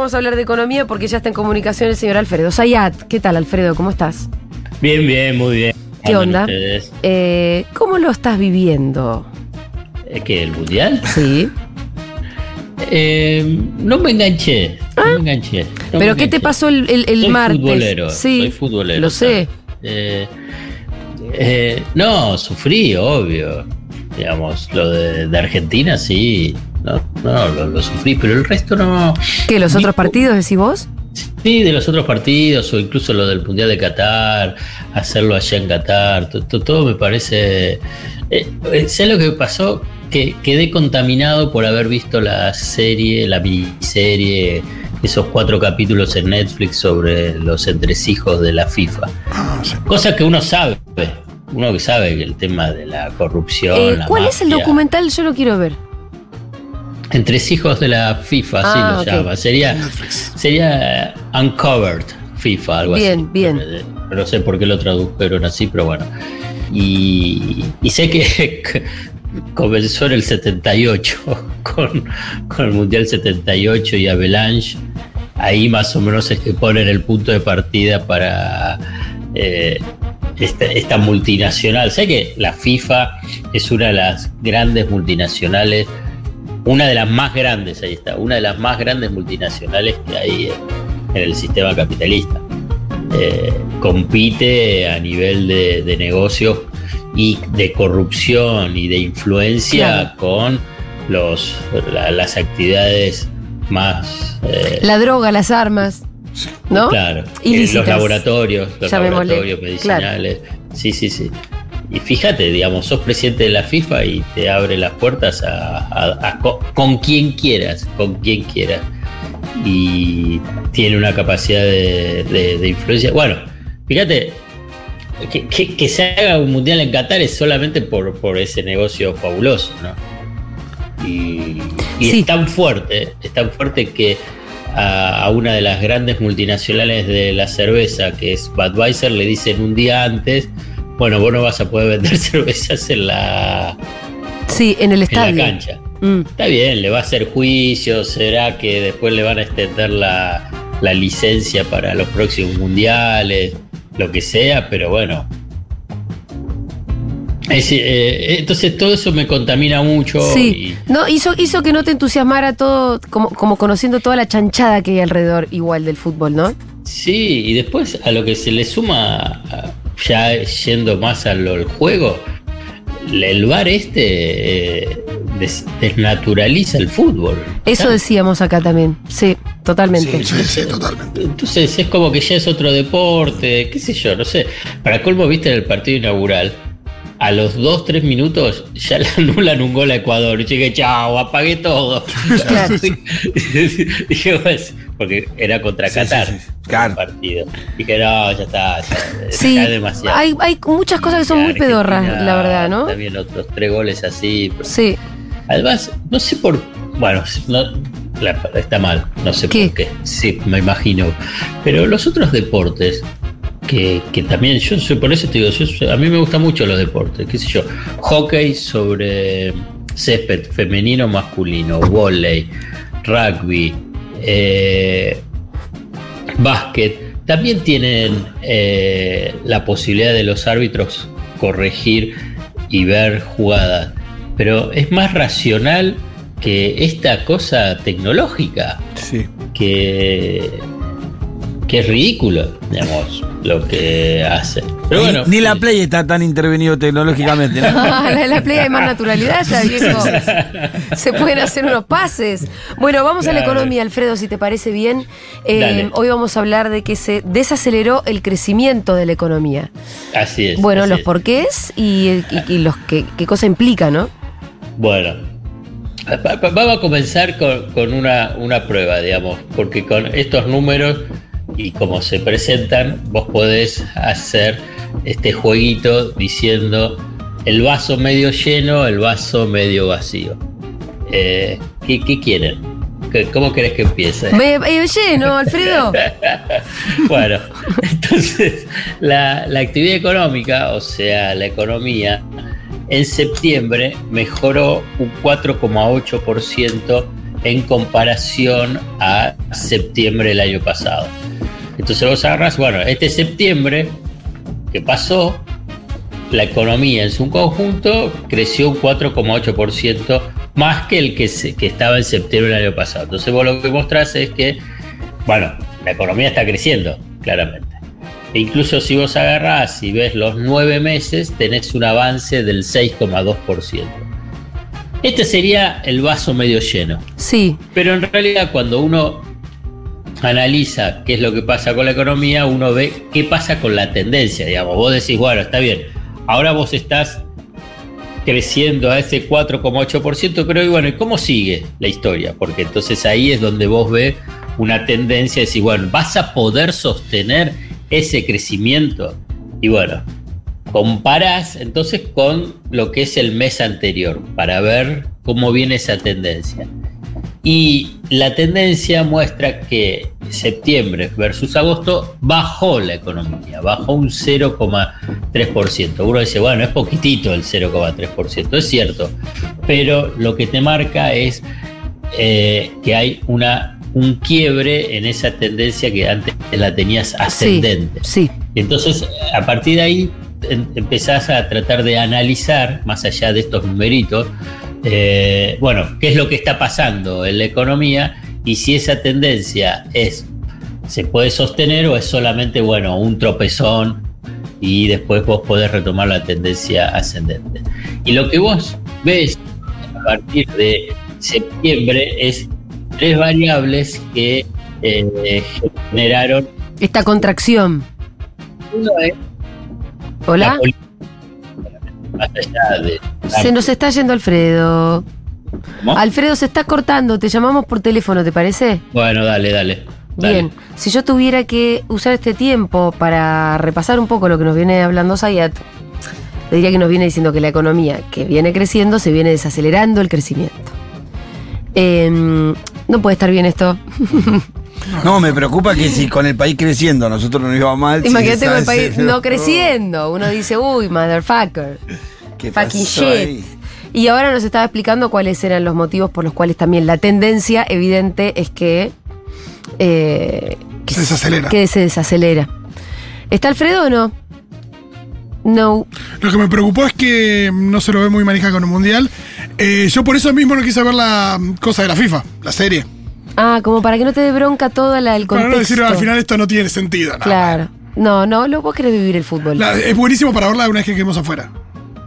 vamos a hablar de economía porque ya está en comunicación el señor Alfredo Sayat. ¿Qué tal, Alfredo? ¿Cómo estás? Bien, bien, muy bien. ¿Qué onda? Eh, ¿Cómo lo estás viviendo? ¿Qué, el mundial? Sí. Eh, no me enganché. No me enganché. ¿Pero qué te pasó el, el, el soy martes? Futbolero, sí, soy futbolero. Lo sé. Eh, eh, no, sufrí, obvio. Digamos, lo de, de Argentina sí. No, no lo, lo, sufrí, pero el resto no. ¿Qué, los otros partidos decís vos? Sí, de los otros partidos, o incluso lo del Mundial de Qatar, hacerlo allá en Qatar, todo, todo me parece. Eh, ¿Sabes lo que pasó? Que quedé contaminado por haber visto la serie, la miniserie, esos cuatro capítulos en Netflix sobre los entresijos de la FIFA. Cosa que uno sabe, uno que sabe que el tema de la corrupción. Eh, la ¿Cuál es el documental? Yo lo quiero ver. Entresijos de la FIFA, Ah, así lo ok. llama. Sería, sería Uncovered FIFA, algo Bien, así. bien. Eh, No sé por qué lo tradujeron así, pero bueno. Y, y sé que comenzó en el 78 con, con el Mundial 78 y Avalanche. Ahí más o menos es que ponen el punto de partida para eh, esta, esta multinacional. Sé que la FIFA es una de las grandes multinacionales, una de las más grandes, ahí está, una de las más grandes multinacionales que hay en, en el sistema capitalista. Eh, compite a nivel de, de negocios y de corrupción y de influencia Claro. con los, la- las actividades más eh, La droga, las armas. ¿No? Claro, Ilícitas. eh, los laboratorios, los Llamémosle, laboratorios medicinales. Sí, sí, sí. Y fíjate, digamos, sos presidente de la FIFA y te abre las puertas a, a- a co- con quien quieras, con quien quieras. Y tiene una capacidad de, de- de influencia. Bueno, fíjate, que, que- que se haga un mundial en Qatar es solamente por, por ese negocio fabuloso, ¿no? Y, y Sí. es tan fuerte, es tan fuerte que a, a una de las grandes multinacionales de la cerveza, que es Budweiser, le dicen un día antes, bueno, vos no vas a poder vender cervezas en la, Sí, en el en la estadio. cancha. Mm. Está bien, le va a hacer juicio, será que después le van a extender la, la licencia para los próximos mundiales, lo que sea, pero bueno. Es, eh, entonces todo eso me contamina mucho. Sí, no, hizo, hizo que no te entusiasmara todo, como, como conociendo toda la chanchada que hay alrededor igual del fútbol, ¿no? sí, y después a lo que se le suma, a- ya yendo más al al juego, el bar este eh, des- desnaturaliza el fútbol. Eso ¿sabes? decíamos acá también. Sí, totalmente. Sí, sí, sí, totalmente. Entonces es como que ya es otro deporte, qué sé yo, no sé. Para colmo, viste en el partido inaugural, a los 2-3 minutos ya le anulan un gol a Ecuador. Y dije, chao, apagué todo. Claro. dije, pues, porque era contra Sí, Qatar sí, sí, claro. el partido. Dije, no, ya está, ya, Sí, demasiado. hay, hay muchas cosas que son muy pedorras, la verdad, ¿no? También otros tres goles así. Sí. Además, no sé por. Bueno, no, la- está mal, no sé ¿Qué? por qué. Sí, me imagino. Pero los otros deportes, que, que también, yo soy, por eso te digo, yo a mí me gustan mucho los deportes, qué sé yo. Hockey sobre césped, femenino, masculino, volei, rugby, eh, básquet, también tienen eh, la posibilidad de los árbitros corregir y ver jugadas, pero es más racional que esta cosa tecnológica, Sí. que, que es ridículo, digamos, lo que hace. Pero Ni- bueno, Ni la. Play está tan intervenido tecnológicamente, ¿no? la, la play hay más naturalidad ya, viejo. Se pueden hacer unos pases. Bueno, vamos a la economía, Alfredo, si te parece bien. Eh, hoy vamos a hablar de que se desaceleró el crecimiento de la economía. Así es. Bueno, así los es. porqués y, y- y los que, qué cosa implica, ¿no? Bueno, va- va- vamos a comenzar con, con una, una prueba, digamos, porque con estos números y como se presentan, vos podés hacer este jueguito diciendo el vaso medio lleno, el vaso medio vacío. Eh, ¿qué, qué quieren? ¿Qué- ¿Cómo querés que empiece? Me, eh, lleno, Alfredo. Bueno, entonces la, la actividad económica, o sea, la economía, en septiembre mejoró un 4,8% en comparación a septiembre del año pasado. Entonces vos agarras, bueno, este septiembre que pasó, la economía en su conjunto creció un 4,8% más que el que, que estaba en septiembre del año pasado. Entonces vos lo que mostrás es que, bueno, la economía está creciendo, claramente. E incluso si vos agarrás y ves los nueve meses, tenés un avance del 6,2%. Este sería el vaso medio lleno. Sí. Pero en realidad cuando uno analiza qué es lo que pasa con la economía, uno ve qué pasa con la tendencia, digamos. Vos decís, bueno, está bien, ahora vos estás creciendo a ese 4,8%, pero bueno, ¿y cómo sigue la historia? Porque entonces ahí es donde vos ves una tendencia de decir, bueno, ¿vas a poder sostener ese crecimiento? Y bueno, comparás entonces con lo que es el mes anterior para ver cómo viene esa tendencia. Y la tendencia muestra que septiembre versus agosto bajó la economía, bajó un 0,3%. Uno dice, bueno, es poquitito el 0,3%, es cierto, pero lo que te marca es eh, que hay una, un quiebre en esa tendencia que antes la tenías ascendente. Sí, Entonces, a partir de ahí empezás a tratar de analizar, más allá de estos numeritos, eh, bueno, qué es lo que está pasando en la economía y si esa tendencia es se puede sostener o es solamente bueno un tropezón y después vos podés retomar la tendencia ascendente. Y lo que vos ves a partir de septiembre es tres variables que eh, generaron esta contracción. Uno es Hola. Más allá de, Se nos está yendo Alfredo. ¿Cómo? Alfredo se está cortando, te llamamos por teléfono, ¿te parece? Bueno, dale, dale. dale. Bien, si yo tuviera que usar este tiempo para repasar un poco lo que nos viene hablando Sayat, le diría que nos viene diciendo que la economía que viene creciendo se viene desacelerando el crecimiento. Em, no puede estar bien esto. No, me preocupa que si con el país creciendo nosotros nos iba mal. si Imagínate con el país no creciendo. Uno dice, uy, motherfucker. ¿Qué Fucking pasó shit. ahí? Y ahora nos estaba explicando cuáles eran los motivos por los cuales también la tendencia evidente es que. eh, que Se desacelera. Que se desacelera. ¿Está Alfredo o no? No. Lo que me preocupó es que no se lo ve muy manija con el mundial. Eh, yo por eso mismo no quise ver la cosa de la FIFA, la serie. Ah, como para que no te dé bronca toda la, el Para contexto. no decir al final esto no tiene sentido. no. Claro. No, no, lo vos querés vivir el fútbol. La- es buenísimo para verla una vez que quedemos afuera.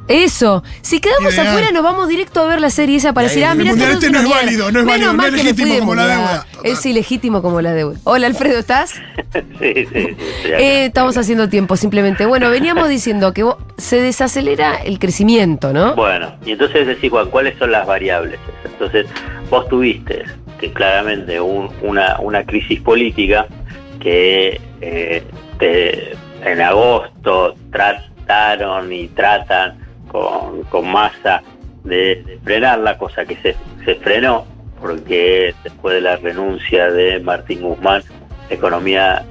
Eso. Si quedamos Ideal. afuera, nos vamos directo a ver la serie esa para decir, ah, mira, esto este no es válido, no es Menos válido, no es legítimo como la deuda. Total. Es ilegítimo como la deuda. Hola, Alfredo, ¿estás? Sí, sí, sí. Eh, estamos haciendo tiempo, simplemente. Bueno, veníamos diciendo que vos- se desacelera el crecimiento, ¿no? Bueno, y entonces decís, Juan, ¿cuáles son las variables? Entonces, vos tuviste claramente un- una, una crisis política que eh, en agosto trataron y tratan con, masa de, de frenar la cosa que se, se frenó, porque después de la renuncia de Martín Guzmán, economía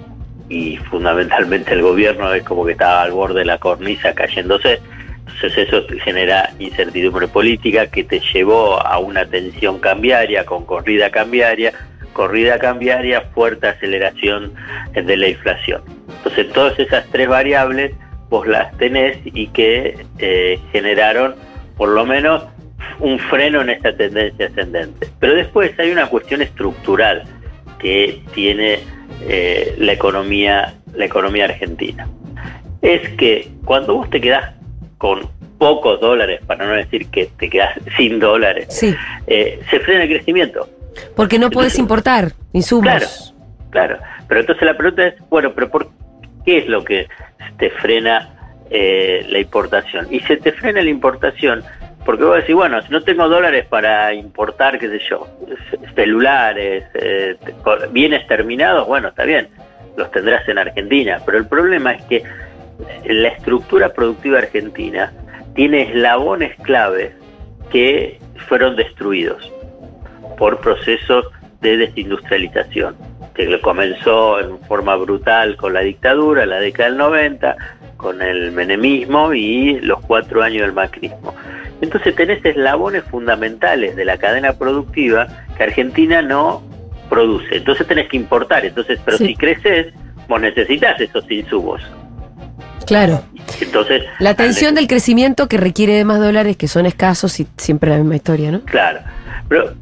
y fundamentalmente el gobierno es como que estaba al borde de la cornisa cayéndose. Entonces eso genera incertidumbre política que te llevó a una tensión cambiaria con corrida cambiaria, corrida cambiaria, fuerte aceleración de la inflación. Entonces todas esas tres variables vos las tenés y que eh, generaron por lo menos un freno en esta tendencia ascendente. Pero después hay una cuestión estructural que tiene eh, la economía la economía argentina. Es que cuando vos te quedás con pocos dólares, para no decir que te quedás sin dólares, Sí, eh, se frena el crecimiento. porque no podés importar insumos. Claro, claro. Pero entonces la pregunta es, bueno, pero ¿por qué es lo que te frena eh, la importación? Y se te frena la importación porque vos decís, bueno, si no tengo dólares para importar, qué sé yo, celulares, eh, bienes terminados, bueno, está bien, los tendrás en Argentina. Pero el problema es que la estructura productiva argentina tiene eslabones claves que fueron destruidos por procesos de desindustrialización, que comenzó en forma brutal con la dictadura, la década del 90, con el menemismo y los cuatro años del macrismo. Entonces tenés eslabones fundamentales de la cadena productiva que Argentina no produce. Entonces tenés que importar. Entonces, pero Sí. si creces, vos necesitas esos insumos. Claro. Entonces, La tensión del crecimiento que requiere de más dólares que son escasos y siempre la misma historia, ¿no? Claro, pero,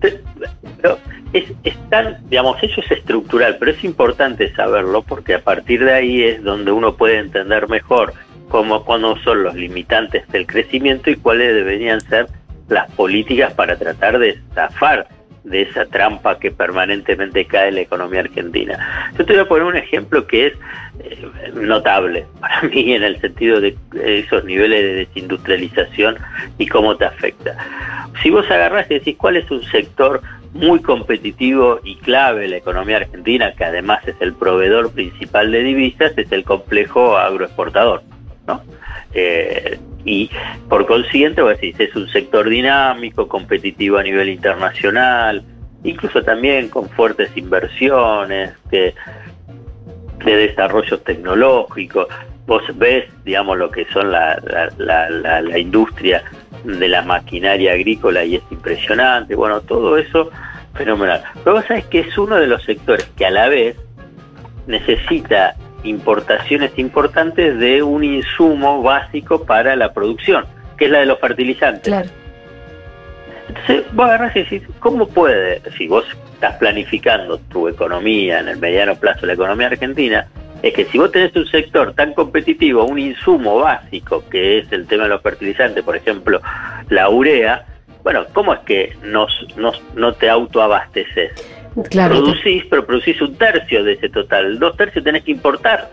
es, es tan, digamos, eso es estructural, pero es importante saberlo porque a partir de ahí es donde uno puede entender mejor cómo, cuándo son los limitantes del crecimiento y cuáles deberían ser las políticas para tratar de zafar de esa trampa que permanentemente cae en la economía argentina. Yo te voy a poner un ejemplo que es eh, notable para mí en el sentido de esos niveles de desindustrialización y cómo te afecta. Si vos agarrás y decís cuál es un sector muy competitivo y clave en la economía argentina, que además es el proveedor principal de divisas, es el complejo agroexportador. ¿no? Eh, y por consiguiente, vos decís, es un sector dinámico, competitivo a nivel internacional, incluso también con fuertes inversiones, que, de desarrollos tecnológicos. Vos ves, digamos, lo que son la, la, la, la, industria de la maquinaria agrícola y es impresionante. Bueno, todo eso fenomenal. Pero vos sabés que es uno de los sectores que a la vez necesita importaciones importantes de un insumo básico para la producción, que es la de los fertilizantes. Claro. Entonces, vos agarrás y decís, ¿cómo puede, si vos estás planificando tu economía en el mediano plazo, la economía argentina, es que si vos tenés un sector tan competitivo, un insumo básico, que es el tema de los fertilizantes, por ejemplo, la urea, bueno, ¿cómo es que no, no, no te autoabasteces? Claro. Producís, pero producís un tercio de ese total, dos tercios tenés que importar.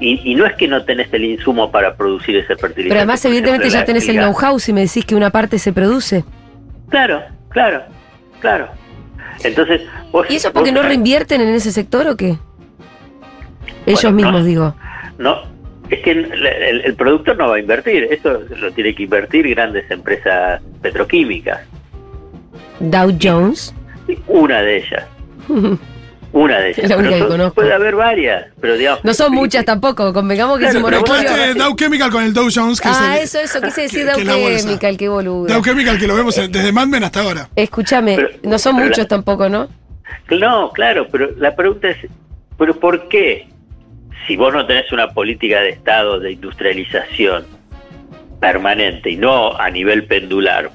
Y, y, no es que no tenés el insumo para producir ese fertilizante. Pero además, evidentemente, ya tenés el know-how si me decís que una parte se produce. Claro, claro, claro. Entonces, vos, ¿Y eso porque vos, no reinvierten en ese sector o qué? Ellos Bueno, mismos, no. digo. No, es que el, el- el productor no va a invertir, eso lo tiene que invertir grandes empresas petroquímicas. Dow Jones. Una de ellas, una de ellas. Es la única Pero que son- conozco. Puede haber varias, pero digamos. No son muchas tampoco, convengamos que es un Claro, pero monopolio. Dow Chemical con el Dow Jones, que Ah, es el, eso, eso, quise decir que- Dow. Chemical, qué boludo. Dow Chemical que lo vemos desde Mad Men hasta ahora. Escúchame, Pero- no son la- muchos tampoco, ¿no? No, claro, pero la pregunta es, ¿pero por qué? Si vos no tenés una política de Estado de industrialización permanente y no a nivel pendular,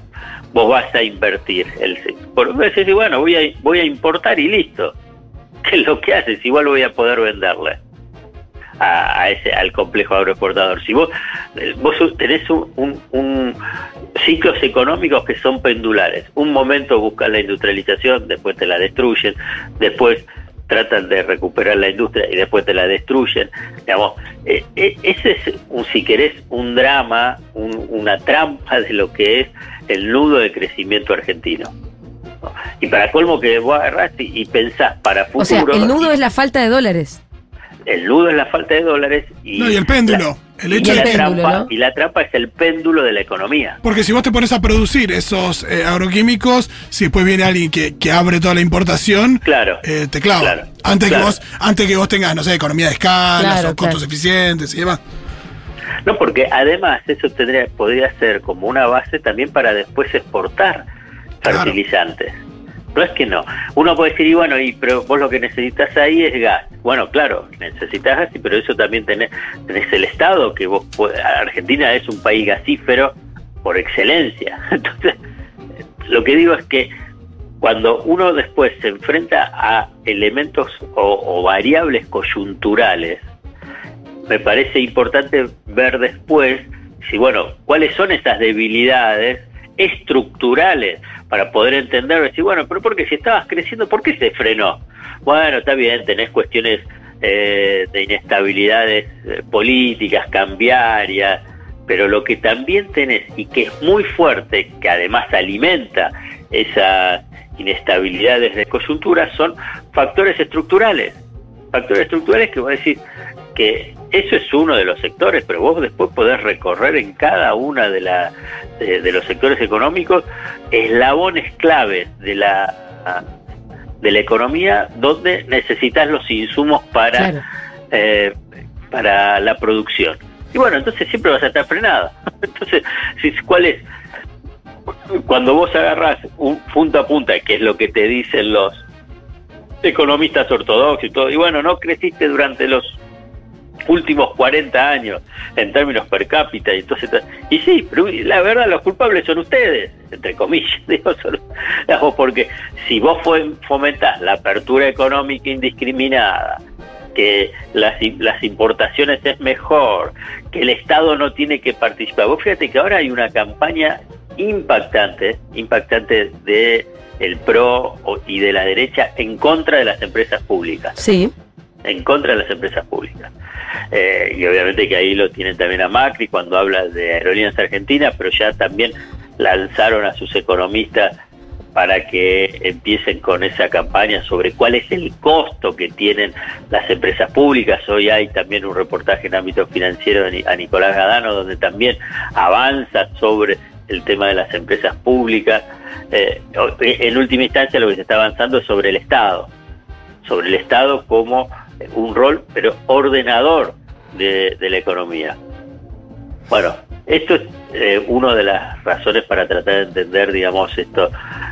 vos vas a invertir. El, por vos decís, bueno, voy a, voy a importar y listo. ¿Qué es lo que haces? Igual voy a poder venderle a, ese al complejo agroexportador. Si vos, eh, vos tenés un, un- ciclos económicos que son pendulares. Un momento buscan la industrialización, después te la destruyen, después tratan de recuperar la industria y después te la destruyen. Digamos, eh, eh, ese es, un, si querés, un drama, un- una trampa de lo que es el nudo de crecimiento argentino. ¿no? Y para colmo que vos agarrás y, y pensás para futuro... O sea, el nudo es la falta de dólares. El nudo es la falta de dólares y... No, y el péndulo. El y hecho Y la que. trampa, ¿no? y la trampa es el péndulo de la economía. Porque si vos te pones a producir esos eh, agroquímicos, si después viene alguien que, que abre toda la importación, Claro. eh, te clava. Claro, antes, claro. que vos, antes que vos tengas, no sé, economía de escalas Claro, o costos claro. eficientes y demás. No, porque además eso tendría, podría ser como una base también para después exportar Claro. fertilizantes. No es que no. Uno puede decir, y bueno, y, pero vos lo que necesitas ahí es gas. Bueno, claro, necesitas gas, pero eso también tenés, tenés el Estado, que vos Argentina es un país gasífero por excelencia. Entonces, lo que digo es que cuando uno después se enfrenta a elementos o, o variables coyunturales, me parece importante ver después si, bueno, cuáles son esas debilidades estructurales para poder entender, decir, bueno, pero porque si estabas creciendo, ¿por qué se frenó? Bueno, está bien, tenés cuestiones eh, de inestabilidades eh, políticas, cambiarias, pero lo que también tenés y que es muy fuerte, que además alimenta esas inestabilidades de coyuntura, son factores estructurales. Factores estructurales que voy a decir que eso es uno de los sectores, pero vos después podés recorrer en cada una de, la, de, de los sectores económicos eslabones claves de la de la economía donde necesitas los insumos para Claro. eh, para la producción. Y bueno, entonces siempre vas a estar frenado. Entonces, ¿cuál es? Cuando vos agarrás un punto a punta, que es lo que te dicen los economistas ortodoxos y todo, y bueno, no creciste durante los últimos 40 años en términos per cápita y entonces y sí pero la verdad los culpables son ustedes entre comillas digo son- digamos, porque si vos fomentás la apertura económica indiscriminada que las, las importaciones es mejor que el Estado no tiene que participar vos fíjate que ahora hay una campaña impactante impactante de el pro y de la derecha en contra de las empresas públicas Sí. En contra de las empresas públicas. Eh, y obviamente que ahí lo tienen también a Macri cuando habla de aerolíneas argentinas, pero ya también lanzaron a sus economistas para que empiecen con esa campaña sobre cuál es el costo que tienen las empresas públicas. Hoy hay también un reportaje en ámbito financiero a Nicolás Gadano donde también avanza sobre el tema de las empresas públicas. Eh, en última instancia lo que se está avanzando es sobre el Estado sobre el Estado como un rol, pero ordenador de, la economía. Bueno, esto es eh, una de las razones para tratar de entender, digamos, esto,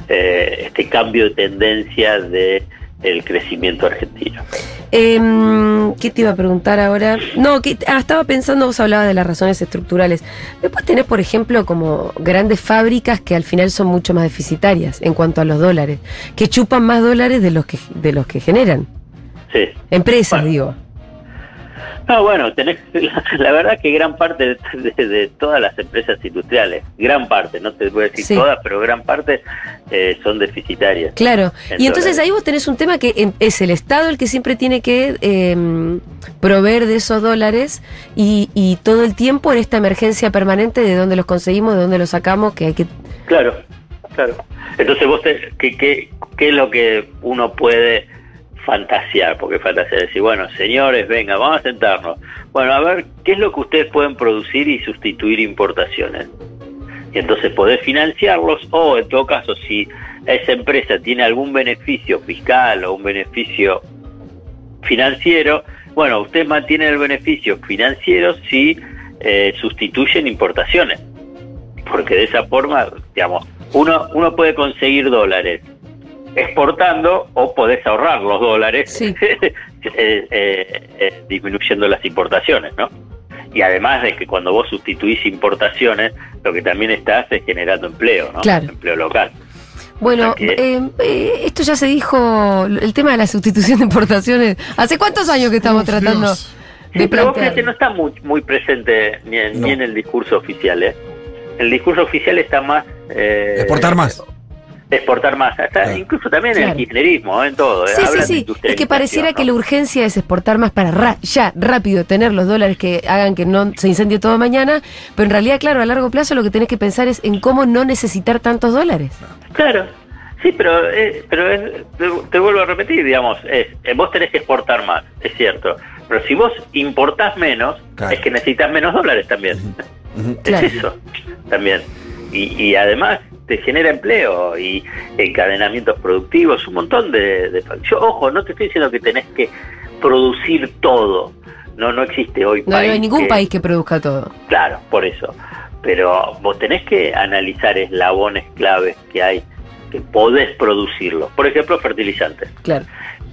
eh, este cambio de tendencia de el crecimiento argentino. Em, ¿Qué te iba a preguntar ahora? No, que, ah, estaba pensando, vos hablabas de las razones estructurales. Después tenés, por ejemplo, como grandes fábricas que al final son mucho más deficitarias en cuanto a los dólares, que chupan más dólares de los que, de los que generan. Sí. Empresas, Bueno. digo. No, bueno, tenés, la, la verdad que gran parte de, de- de todas las empresas industriales, gran parte, no te voy a decir Sí. todas, pero gran parte eh, son deficitarias. Claro. En Y entonces ahí vos tenés un tema que es el Estado el que siempre tiene que em, proveer de esos dólares y, y todo el tiempo en esta emergencia permanente de dónde los conseguimos, de dónde los sacamos, que hay que... Claro, claro. Entonces vos, te, ¿qué, qué, qué es lo que uno puede fantasear? Porque fantasear decir, bueno, señores, venga, vamos a sentarnos. Bueno, a ver, ¿qué es lo que ustedes pueden producir y sustituir importaciones? Y entonces poder financiarlos o, en todo caso, si esa empresa tiene algún beneficio fiscal o un beneficio financiero, bueno, usted mantiene el beneficio financiero si eh, sustituyen importaciones porque de esa forma, digamos, uno, uno puede conseguir dólares exportando o podés ahorrar los dólares Sí. eh, eh, eh, disminuyendo las importaciones, ¿no? Y además de que cuando vos sustituís importaciones, lo que también estás es generando empleo, ¿no? Claro. Empleo local. Bueno, O sea que- eh, esto ya se dijo, el tema de la sustitución de importaciones. ¿Hace cuántos años que estamos tratando Dios. de Sí, pero fíjate, no está muy, muy presente ni en, No. ni en el discurso oficial, ¿eh? El discurso oficial está más... eh, Exportar más. Exportar más, hasta Claro. incluso también en el kirchnerismo, ¿eh? en todo. ¿eh? Sí, sí, Hablan sí. Es que pareciera que la urgencia es exportar más para ra- ya, rápido, tener los dólares que hagan que no se incendie todo mañana. Pero en realidad, claro, a largo plazo lo que tenés que pensar es en cómo no necesitar tantos dólares. Claro, sí, pero, eh, pero es- te, te vuelvo a repetir, digamos, es, eh, vos tenés que exportar más, es cierto. Pero si vos importás menos, Claro. es que necesitas menos dólares también. Es eso, también. Y, y además te genera empleo y encadenamientos productivos, un montón de, de... Yo, ojo, no te estoy diciendo que tenés que producir todo. No, no existe hoy No, no hay ningún que- país que produzca todo. Claro, por eso. Pero vos tenés que analizar eslabones claves que hay, que podés producirlos. Por ejemplo, fertilizantes. Claro.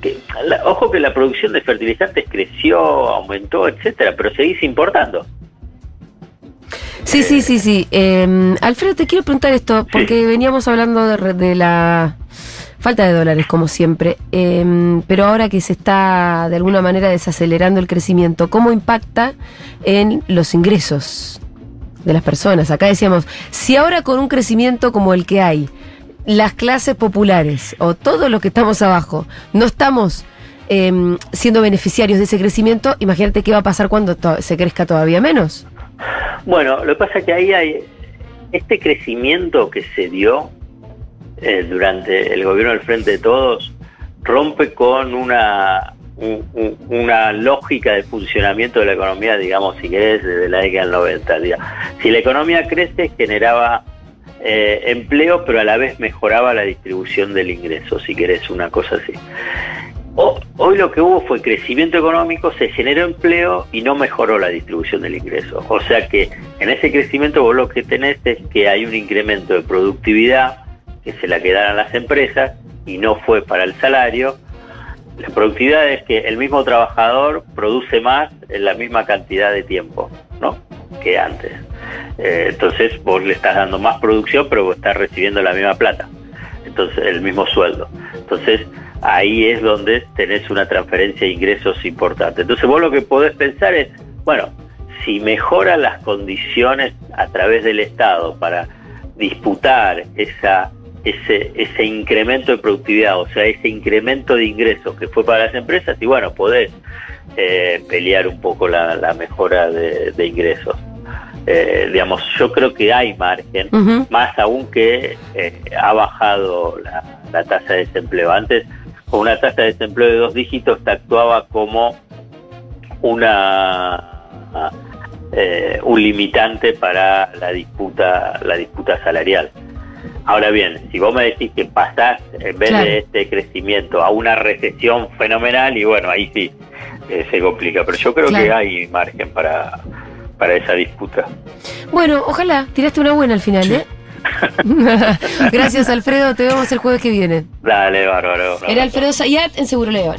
Que, la- ojo que la producción de fertilizantes creció, aumentó, etcétera, pero seguís importando. Sí, sí, sí, sí. Eh, Alfredo, te quiero preguntar esto, porque veníamos hablando de, de la falta de dólares, como siempre, Eh, pero ahora que se está de alguna manera desacelerando el crecimiento, ¿cómo impacta en los ingresos de las personas? Acá decíamos, si ahora con un crecimiento como el que hay, las clases populares o todos los que estamos abajo no estamos eh, siendo beneficiarios de ese crecimiento, imagínate qué va a pasar cuando se crezca todavía menos. Bueno, lo que pasa es que ahí hay este crecimiento que se dio eh, durante el gobierno del Frente de Todos rompe con una un- un- una lógica de funcionamiento de la economía, digamos, si querés, desde la década del 90. diga. Si la economía crece, generaba eh, empleo, pero a la vez mejoraba la distribución del ingreso, si querés, una cosa así. Ho- hoy lo que hubo fue crecimiento económico, se generó empleo y no mejoró la distribución del ingreso. O sea que en ese crecimiento vos lo que tenés es que hay un incremento de productividad que se la quedaron las empresas y no fue para el salario. La productividad es que el mismo trabajador produce más en la misma cantidad de tiempo, ¿no? Que antes. Eh, entonces vos le estás dando más producción, pero vos estás recibiendo la misma plata. Entonces, el mismo sueldo. Entonces, ahí es donde tenés una transferencia de ingresos importante. Entonces, vos lo que podés pensar es, bueno, si mejoran las condiciones a través del Estado para disputar esa ese, ese incremento de productividad, o sea, ese incremento de ingresos que fue para las empresas, y bueno, podés eh, pelear un poco la, la mejora de, de ingresos. Eh, digamos, yo creo que hay margen, más aún que eh, ha bajado la, la tasa de desempleo. Antes, con una tasa de desempleo de dos dígitos, te actuaba como una eh, un limitante para la disputa la disputa salarial. Ahora bien, si vos me decís que pasás en vez Claro. de este crecimiento a una recesión fenomenal, y bueno, ahí sí eh, se complica. Pero yo creo que hay margen para, para esa disputa. Bueno, ojalá, tiraste una buena al final, ¿eh? Gracias, Alfredo. Te vemos el jueves que viene. Dale, bárbaro. Era Alfredo Zayat en Seguro León.